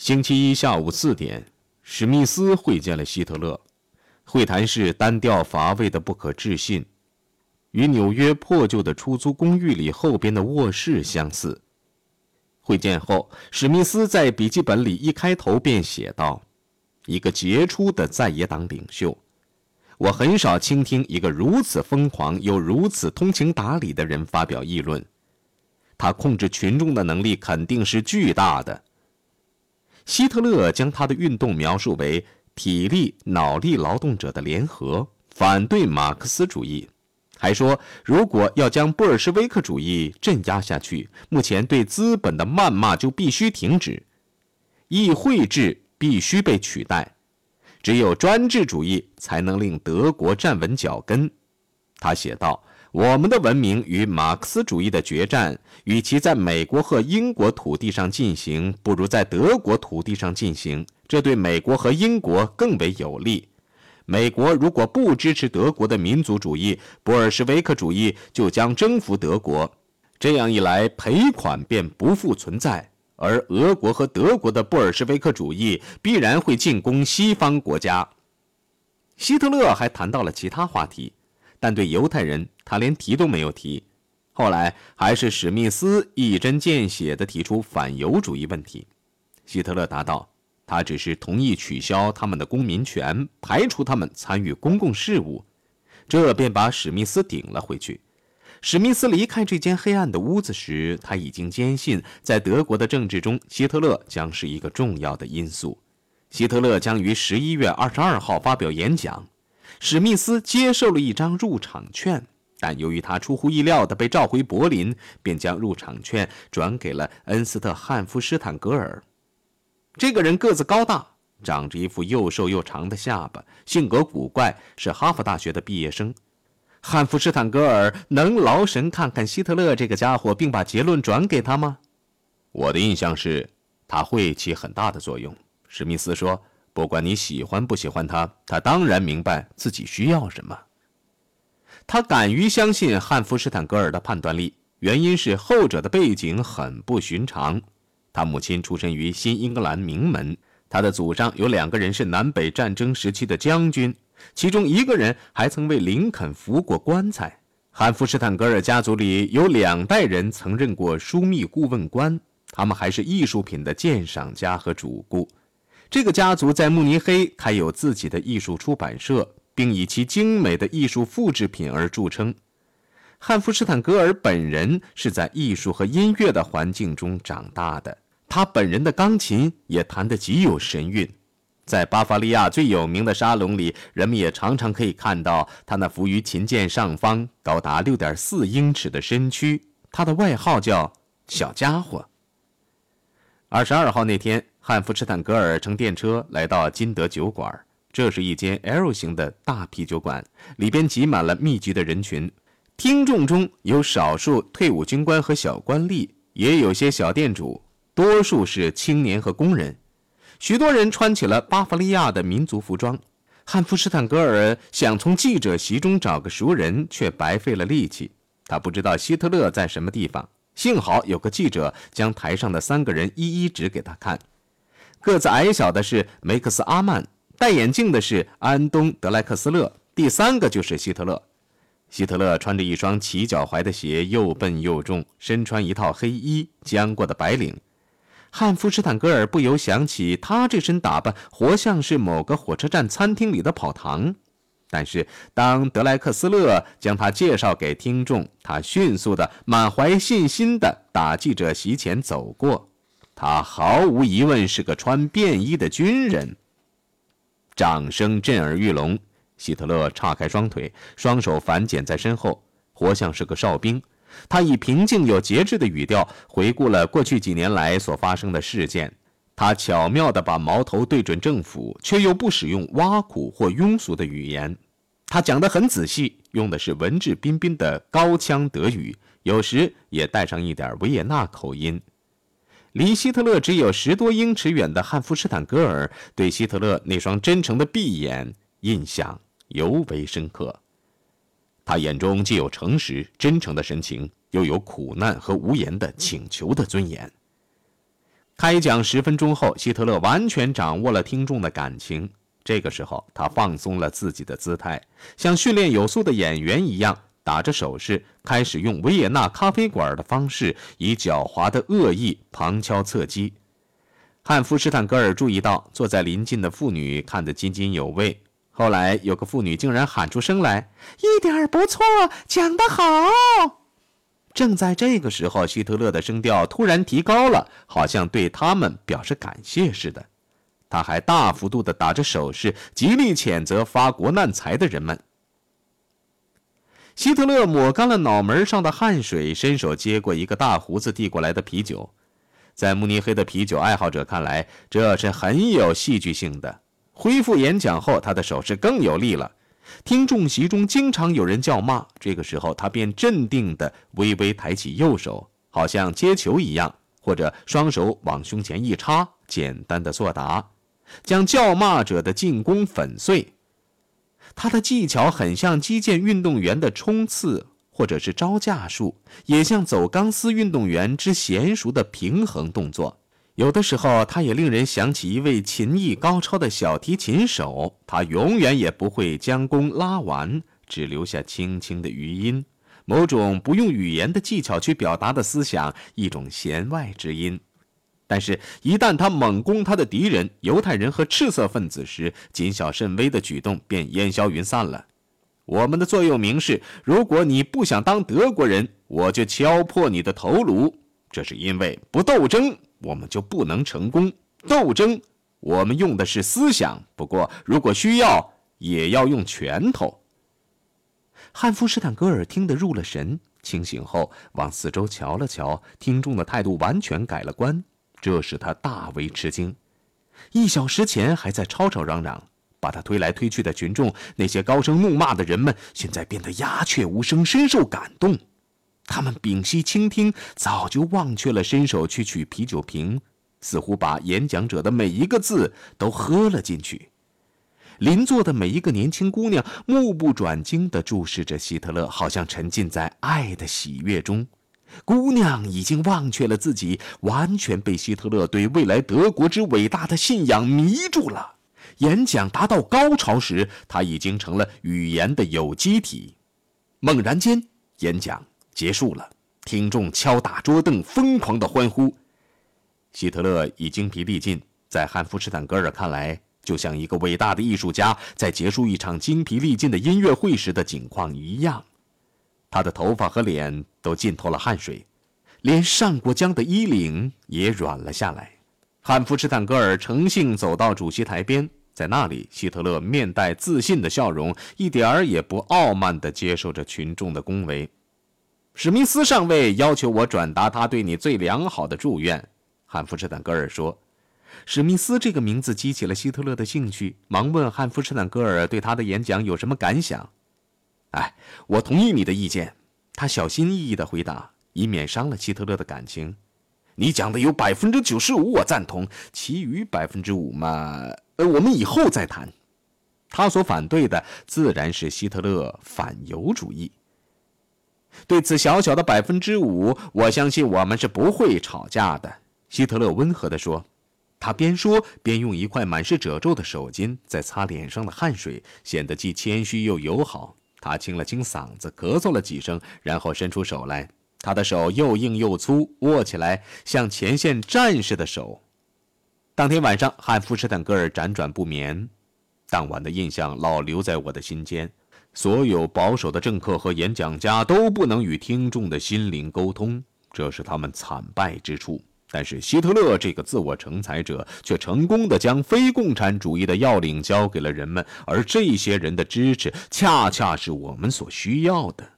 星期一下午四点，史密斯会见了希特勒。会谈室单调乏味的不可置信，与纽约破旧的出租公寓里后边的卧室相似。会见后，史密斯在笔记本里一开头便写道：“一个杰出的在野党领袖，我很少倾听一个如此疯狂又如此通情达理的人发表议论。他控制群众的能力肯定是巨大的。”希特勒将他的运动描述为体力脑力劳动者的联合，反对马克思主义，还说如果要将布尔什维克主义镇压下去，目前对资本的谩骂就必须停止，议会制必须被取代，只有专制主义才能令德国站稳脚跟。他写道。我们的文明与马克思主义的决战，与其在美国和英国土地上进行，不如在德国土地上进行。这对美国和英国更为有利。美国如果不支持德国的民族主义，布尔什维克主义就将征服德国。这样一来，赔款便不复存在，而俄国和德国的布尔什维克主义必然会进攻西方国家。希特勒还谈到了其他话题。但对犹太人，他连提都没有提。后来还是史密斯一针见血地提出反犹主义问题。希特勒答道：“他只是同意取消他们的公民权，排除他们参与公共事务。”这便把史密斯顶了回去。史密斯离开这间黑暗的屋子时，他已经坚信，在德国的政治中，希特勒将是一个重要的因素。希特勒将于十一月二十二号发表演讲。史密斯接受了一张入场券，但由于他出乎意料地被召回柏林，便将入场券转给了恩斯特·汉夫施坦格尔。这个人个子高大，长着一副又瘦又长的下巴，性格古怪，是哈佛大学的毕业生。汉夫施坦格尔能劳神看看希特勒这个家伙，并把结论转给他吗？我的印象是，他会起很大的作用。史密斯说。不管你喜欢不喜欢他，他当然明白自己需要什么。他敢于相信汉弗施坦格尔的判断力，原因是后者的背景很不寻常。他母亲出身于新英格兰名门，他的祖上有两个人是南北战争时期的将军，其中一个人还曾为林肯扶过棺材。汉弗施坦格尔家族里有两代人曾任过枢密顾问官，他们还是艺术品的鉴赏家和主顾。这个家族在慕尼黑开有自己的艺术出版社，并以其精美的艺术复制品而著称。汉弗施坦格尔本人是在艺术和音乐的环境中长大的，他本人的钢琴也弹得极有神韵。在巴伐利亚最有名的沙龙里，人们也常常可以看到他那浮于琴键上方、高达六点四英尺的身躯。他的外号叫“小家伙”。二十二号那天。汉弗施坦格尔乘电车来到金德酒馆，这是一间 L 型的大啤酒馆，里边挤满了密集的人群。听众中有少数退伍军官和小官吏，也有些小店主，多数是青年和工人。许多人穿起了巴伐利亚的民族服装。汉弗施坦格尔想从记者席中找个熟人，却白费了力气。他不知道希特勒在什么地方，幸好有个记者将台上的三个人一一指给他看。个子矮小的是梅克斯·阿曼，戴眼镜的是安东·德莱克斯勒，第三个就是希特勒。希特勒穿着一双齐脚踝的鞋，又笨又重，身穿一套黑衣，僵过的白领。汉弗施坦格尔不由想起，他这身打扮活像是某个火车站餐厅里的跑堂。但是当德莱克斯勒将他介绍给听众，他迅速的、满怀信心的打记者席前走过。他毫无疑问是个穿便衣的军人。掌声震耳欲聋。希特勒岔开双腿，双手反剪在身后，活像是个哨兵。他以平静有节制的语调回顾了过去几年来所发生的事件。他巧妙地把矛头对准政府，却又不使用挖苦或庸俗的语言。他讲得很仔细，用的是文质彬彬的高腔德语，有时也带上一点维也纳口音。离希特勒只有十多英尺远的汉弗施坦格尔对希特勒那双真诚的闭眼印象尤为深刻。他眼中既有诚实真诚的神情，又有苦难和无言的请求的尊严。开讲十分钟后，希特勒完全掌握了听众的感情。这个时候，他放松了自己的姿态，像训练有素的演员一样，打着手势，开始用维也纳咖啡馆的方式，以狡猾的恶意旁敲侧击。汉弗施坦格尔注意到坐在邻近的妇女看得津津有味。后来，有个妇女竟然喊出声来：“一点不错，讲得好。”正在这个时候，希特勒的声调突然提高了，好像对他们表示感谢似的。他还大幅度地打着手势，极力谴责发国难财的人们。希特勒抹干了脑门上的汗水，伸手接过一个大胡子递过来的啤酒。在慕尼黑的啤酒爱好者看来，这是很有戏剧性的。恢复演讲后，他的手势更有力了。听众席中经常有人叫骂，这个时候他便镇定地微微抬起右手，好像接球一样，或者双手往胸前一插，简单的作答，将叫骂者的进攻粉碎。他的技巧很像击剑运动员的冲刺，或者是招架术，也像走钢丝运动员之娴熟的平衡动作。有的时候，他也令人想起一位琴艺高超的小提琴手，他永远也不会将弓拉完，只留下轻轻的余音，某种不用语言的技巧去表达的思想，一种弦外之音。但是，一旦他猛攻他的敌人——犹太人和赤色分子时，谨小慎微的举动便烟消云散了。我们的座右铭是：如果你不想当德国人，我就敲破你的头颅。这是因为不斗争。我们就不能成功斗争。我们用的是思想，不过如果需要，也要用拳头。汉弗施坦格尔听得入了神，清醒后往四周瞧了瞧，听众的态度完全改了观，这使他大为吃惊。一小时前还在吵吵嚷嚷，把他推来推去的群众，那些高声怒骂的人们，现在变得鸦雀无声，深受感动。他们屏息倾听，早就忘却了伸手去取啤酒瓶，似乎把演讲者的每一个字都喝了进去。邻座的每一个年轻姑娘目不转睛地注视着希特勒，好像沉浸在爱的喜悦中。姑娘已经忘却了自己，完全被希特勒对未来德国之伟大的信仰迷住了。演讲达到高潮时，他已经成了语言的有机体。猛然间，演讲。结束了，听众敲打桌凳，疯狂的欢呼。希特勒已精疲力尽，在汉弗施坦格尔看来，就像一个伟大的艺术家在结束一场精疲力尽的音乐会时的景况一样。他的头发和脸都浸透了汗水，连上过浆的衣领也软了下来。汉弗施坦格尔诚信走到主席台边，在那里，希特勒面带自信的笑容，一点儿也不傲慢地接受着群众的恭维。史密斯上尉要求我转达他对你最良好的祝愿，汉弗施坦格尔说。史密斯这个名字激起了希特勒的兴趣，忙问汉弗施坦格尔对他的演讲有什么感想。哎，我同意你的意见，他小心翼翼地回答，以免伤了希特勒的感情。你讲的有百分之九十五我赞同，其余百分之五嘛，呃，我们以后再谈。他所反对的自然是希特勒反犹主义。对此小小的百分之五，我相信我们是不会吵架的。”希特勒温和地说。他边说边用一块满是褶皱的手巾在擦脸上的汗水，显得既谦虚又友好。他清了清嗓子，咳嗽了几声，然后伸出手来。他的手又硬又粗，握起来像前线战士的手。当天晚上，汉弗施坦格尔辗转不眠，当晚的印象老留在我的心间。所有保守的政客和演讲家都不能与听众的心灵沟通，这是他们惨败之处。但是希特勒这个自我成才者却成功的将非共产主义的要领交给了人们，而这些人的支持恰恰是我们所需要的。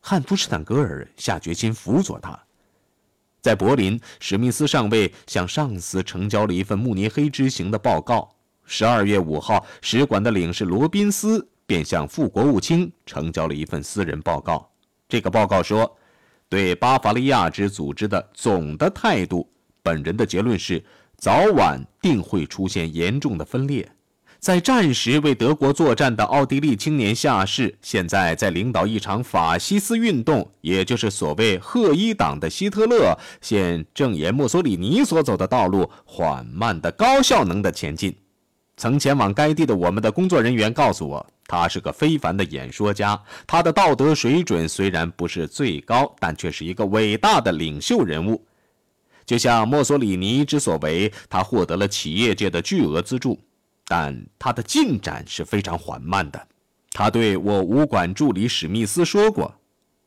汉弗施坦格尔下决心辅佐他。在柏林，史密斯上尉向上司呈交了一份慕尼黑之行的报告。十二月五号，使馆的领事罗宾斯。便向副国务卿呈交了一份私人报告。这个报告说，对巴伐利亚之组织的总的态度，本人的结论是，早晚定会出现严重的分裂。在战时为德国作战的奥地利青年下士，现在在领导一场法西斯运动，也就是所谓赫伊党的希特勒，现正沿墨索里尼所走的道路，缓慢的、高效能的前进。曾前往该地的我们的工作人员告诉我，他是个非凡的演说家，他的道德水准虽然不是最高，但却是一个伟大的领袖人物。就像墨索里尼之所为，他获得了企业界的巨额资助。但他的进展是非常缓慢的。他对我武馆助理史密斯说过，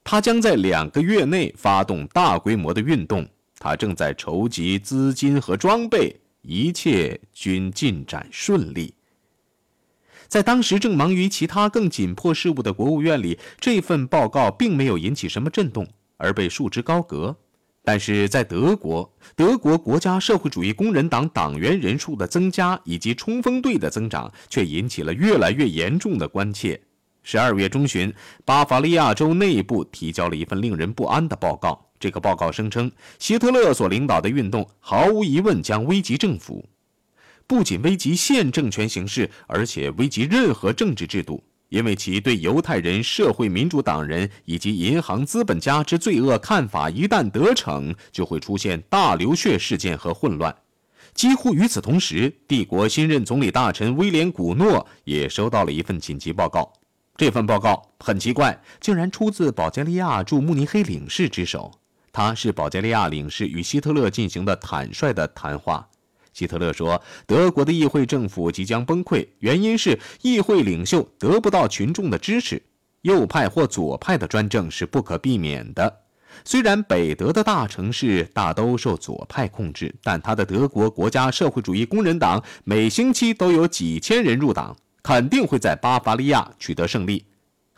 他将在两个月内发动大规模的运动。他正在筹集资金和装备，一切均进展顺利。在当时正忙于其他更紧迫事务的国务院里，这份报告并没有引起什么震动，而被束之高阁。但是在德国，德国国家社会主义工人党党员人数的增加以及冲锋队的增长，却引起了越来越严重的关切。十二月中旬，巴伐利亚州内部提交了一份令人不安的报告。这个报告声称，希特勒所领导的运动毫无疑问将危及政府，不仅危及现政权形势，而且危及任何政治制度。因为其对犹太人、社会民主党人以及银行资本家之罪恶看法一旦得逞，就会出现大流血事件和混乱。几乎与此同时，帝国新任总理大臣威廉·古诺也收到了一份紧急报告。这份报告很奇怪，竟然出自保加利亚驻慕尼黑领事之手。他是保加利亚领事与希特勒进行的坦率的谈话。希特勒说：“德国的议会政府即将崩溃，原因是议会领袖得不到群众的支持。右派或左派的专政是不可避免的。虽然北德的大城市大都受左派控制，但他的德国国家社会主义工人党每星期都有几千人入党，肯定会在巴伐利亚取得胜利。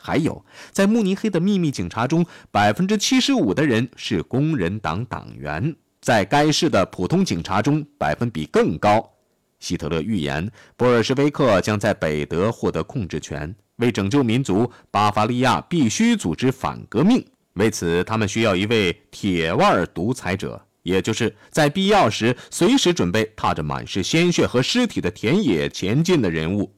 还有，在慕尼黑的秘密警察中，百分之七十五的人是工人党党员。”在该市的普通警察中，百分比更高。希特勒预言，布尔什维克将在北德获得控制权。为拯救民族，巴伐利亚必须组织反革命。为此，他们需要一位铁腕独裁者，也就是在必要时随时准备踏着满是鲜血和尸体的田野前进的人物。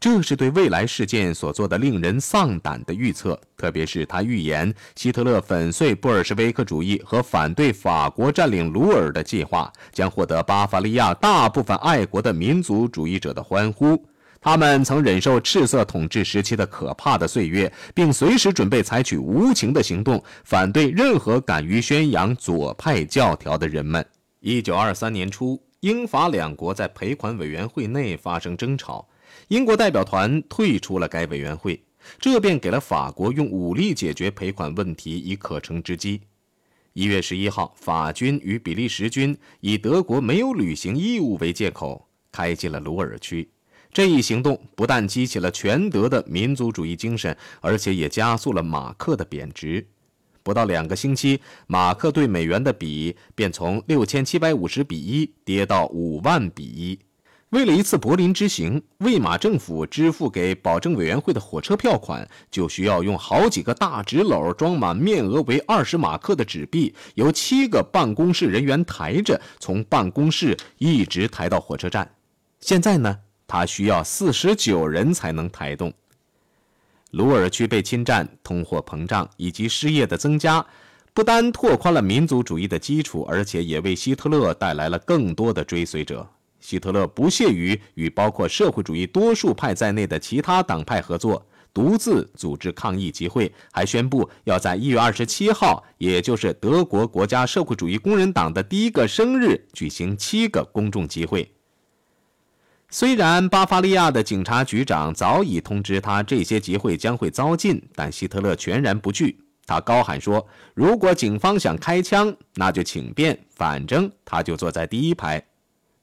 这是对未来事件所做的令人丧胆的预测，特别是他预言希特勒粉碎布尔什维克主义和反对法国占领鲁尔的计划，将获得巴伐利亚大部分爱国的民族主义者的欢呼。他们曾忍受赤色统治时期的可怕的岁月，并随时准备采取无情的行动，反对任何敢于宣扬左派教条的人们。一九二三年初，英法两国在赔款委员会内发生争吵。英国代表团退出了该委员会，这便给了法国用武力解决赔款问题以可乘之机。一月十一号，法军与比利时军以德国没有履行义务为借口，开进了鲁尔区。这一行动不但激起了全德的民族主义精神，而且也加速了马克的贬值。不到两个星期，马克对美元的比便从六千七百五十比一跌到五万比一。为了一次柏林之行，魏玛政府支付给保证委员会的火车票款，就需要用好几个大纸篓装满面额为二十马克的纸币，由七个办公室人员抬着，从办公室一直抬到火车站。现在呢，他需要四十九人才能抬动。鲁尔区被侵占、通货膨胀以及失业的增加，不单拓宽了民族主义的基础，而且也为希特勒带来了更多的追随者。希特勒不屑于与包括社会主义多数派在内的其他党派合作，独自组织抗议集会，还宣布要在一月二十七号，也就是德国国家社会主义工人党的第一个生日，举行七个公众集会。虽然巴伐利亚的警察局长早已通知他这些集会将会遭禁，但希特勒全然不惧。他高喊说：“如果警方想开枪，那就请便，反正他就坐在第一排。”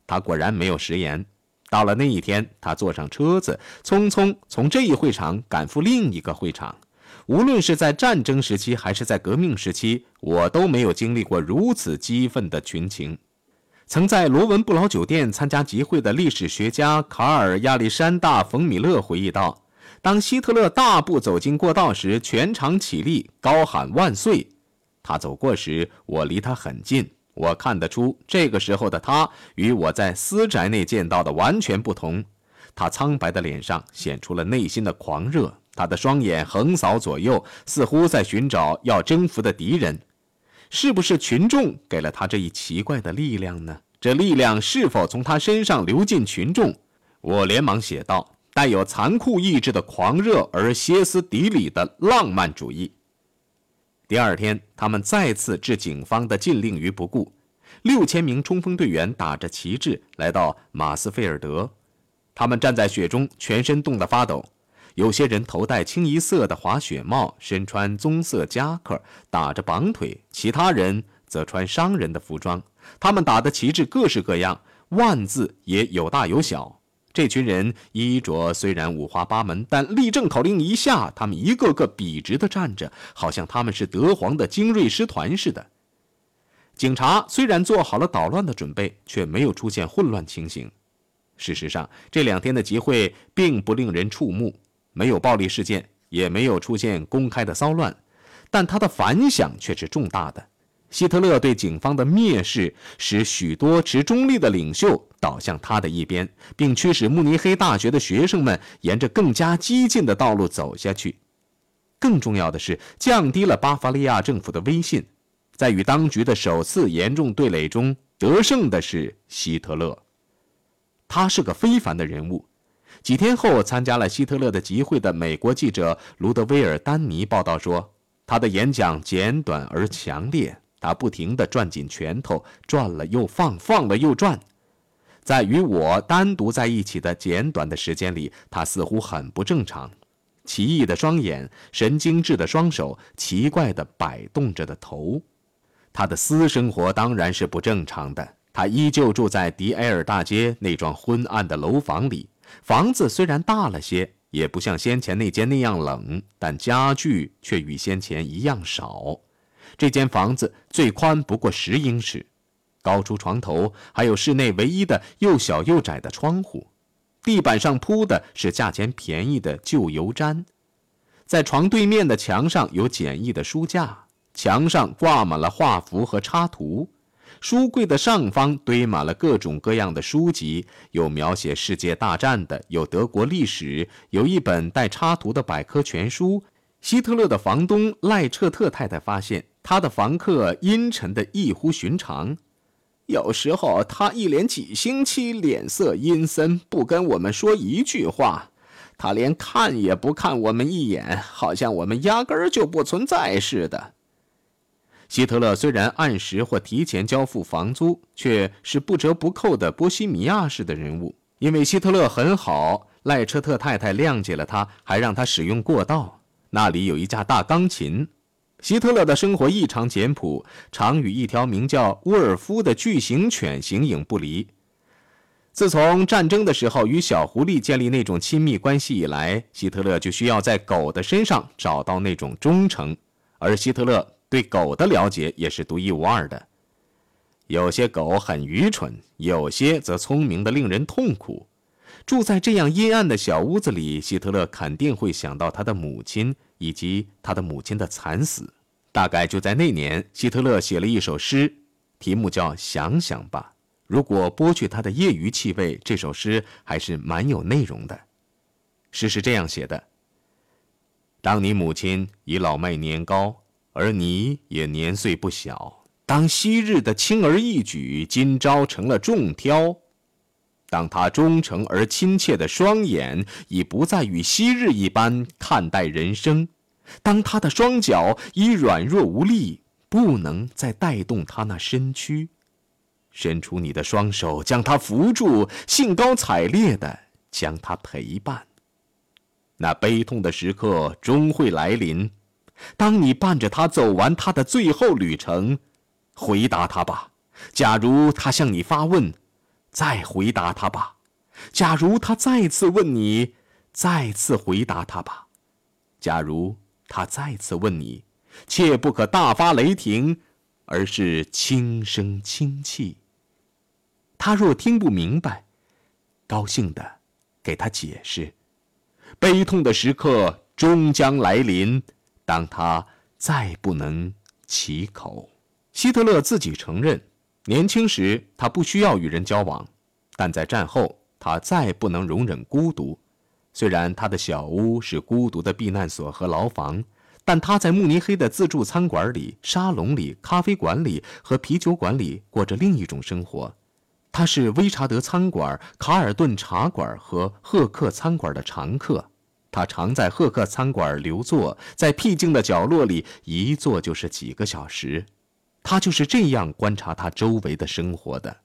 他果然没有食言。到了那一天，他坐上车子，匆匆从这一会场赶赴另一个会场。无论是在战争时期还是在革命时期，我都没有经历过如此激愤的群情。曾在罗文不老酒店参加集会的历史学家卡尔亚历山大·冯米勒回忆道：“当希特勒大步走进过道时，全场起立，高喊万岁。他走过时，我离他很近。”我看得出，这个时候的他与我在私宅内见到的完全不同。他苍白的脸上显出了内心的狂热，他的双眼横扫左右，似乎在寻找要征服的敌人。是不是群众给了他这一奇怪的力量呢？这力量是否从他身上流进群众？我连忙写道：“带有残酷意志的狂热而歇斯底里的浪漫主义。”第二天，他们再次置警方的禁令于不顾。六千名冲锋队员打着旗帜来到马斯菲尔德，他们站在雪中，全身冻得发抖。有些人头戴清一色的滑雪帽，身穿棕色夹克，打着绑腿；其他人则穿商人的服装。他们打的旗帜各式各样，万字也有大有小。这群人衣着虽然五花八门，但立正口令一下，他们一个个笔直的站着，好像他们是德皇的精锐师团似的。警察虽然做好了捣乱的准备，却没有出现混乱情形。事实上，这两天的集会并不令人触目，没有暴力事件，也没有出现公开的骚乱，但它的反响却是重大的。希特勒对警方的蔑视，使许多持中立的领袖倒向他的一边，并驱使慕尼黑大学的学生们沿着更加激进的道路走下去。更重要的是，降低了巴伐利亚政府的威信。在与当局的首次严重对垒中，得胜的是希特勒。他是个非凡的人物。几天后，参加了希特勒的集会的美国记者卢德威尔·丹尼报道说，他的演讲简短而强烈。他不停地攥紧拳头，转了又放，放了又转。在与我单独在一起的简短的时间里，他似乎很不正常：奇异的双眼，神经质的双手，奇怪的摆动着的头。他的私生活当然是不正常的。他依旧住在迪埃尔大街那幢昏暗的楼房里。房子虽然大了些，也不像先前那间那样冷，但家具却与先前一样少。这间房子最宽不过十英尺，高出床头，还有室内唯一的又小又窄的窗户。地板上铺的是价钱便宜的旧油毡，在床对面的墙上有简易的书架，墙上挂满了画幅和插图。书柜的上方堆满了各种各样的书籍，有描写世界大战的，有德国历史，有一本带插图的百科全书。希特勒的房东赖彻特太太发现。他的房客阴沉的异乎寻常，有时候他一连几星期脸色阴森，不跟我们说一句话，他连看也不看我们一眼，好像我们压根儿就不存在似的。希特勒虽然按时或提前交付房租，却是不折不扣的波西米亚式的人物。因为希特勒很好，赖彻特太太谅解了他，还让他使用过道，那里有一架大钢琴。希特勒的生活异常简朴，常与一条名叫沃尔夫的巨型犬形影不离。自从战争的时候与小狐狸建立那种亲密关系以来，希特勒就需要在狗的身上找到那种忠诚，而希特勒对狗的了解也是独一无二的。有些狗很愚蠢，有些则聪明的令人痛苦。住在这样阴暗的小屋子里，希特勒肯定会想到他的母亲以及他的母亲的惨死。大概就在那年，希特勒写了一首诗，题目叫《想想吧》。如果剥去他的业余气味，这首诗还是蛮有内容的。诗是这样写的：当你母亲已老迈年高，而你也年岁不小；当昔日的轻而易举，今朝成了重挑。当他忠诚而亲切的双眼已不再与昔日一般看待人生，当他的双脚已软弱无力，不能再带动他那身躯，伸出你的双手将他扶住，兴高采烈地将他陪伴。那悲痛的时刻终会来临，当你伴着他走完他的最后旅程，回答他吧。假如他向你发问。再回答他吧。假如他再次问你，再次回答他吧。假如他再次问你，切不可大发雷霆，而是轻声轻气。他若听不明白，高兴的给他解释。悲痛的时刻终将来临，当他再不能启口。希特勒自己承认。年轻时，他不需要与人交往，但在战后，他再不能容忍孤独。虽然他的小屋是孤独的避难所和牢房，但他在慕尼黑的自助餐馆里、沙龙里、咖啡馆里和啤酒馆里过着另一种生活。他是威查德餐馆、卡尔顿茶馆和赫克餐馆的常客。他常在赫克餐馆留坐，在僻静的角落里一坐就是几个小时。他就是这样观察他周围的生活的。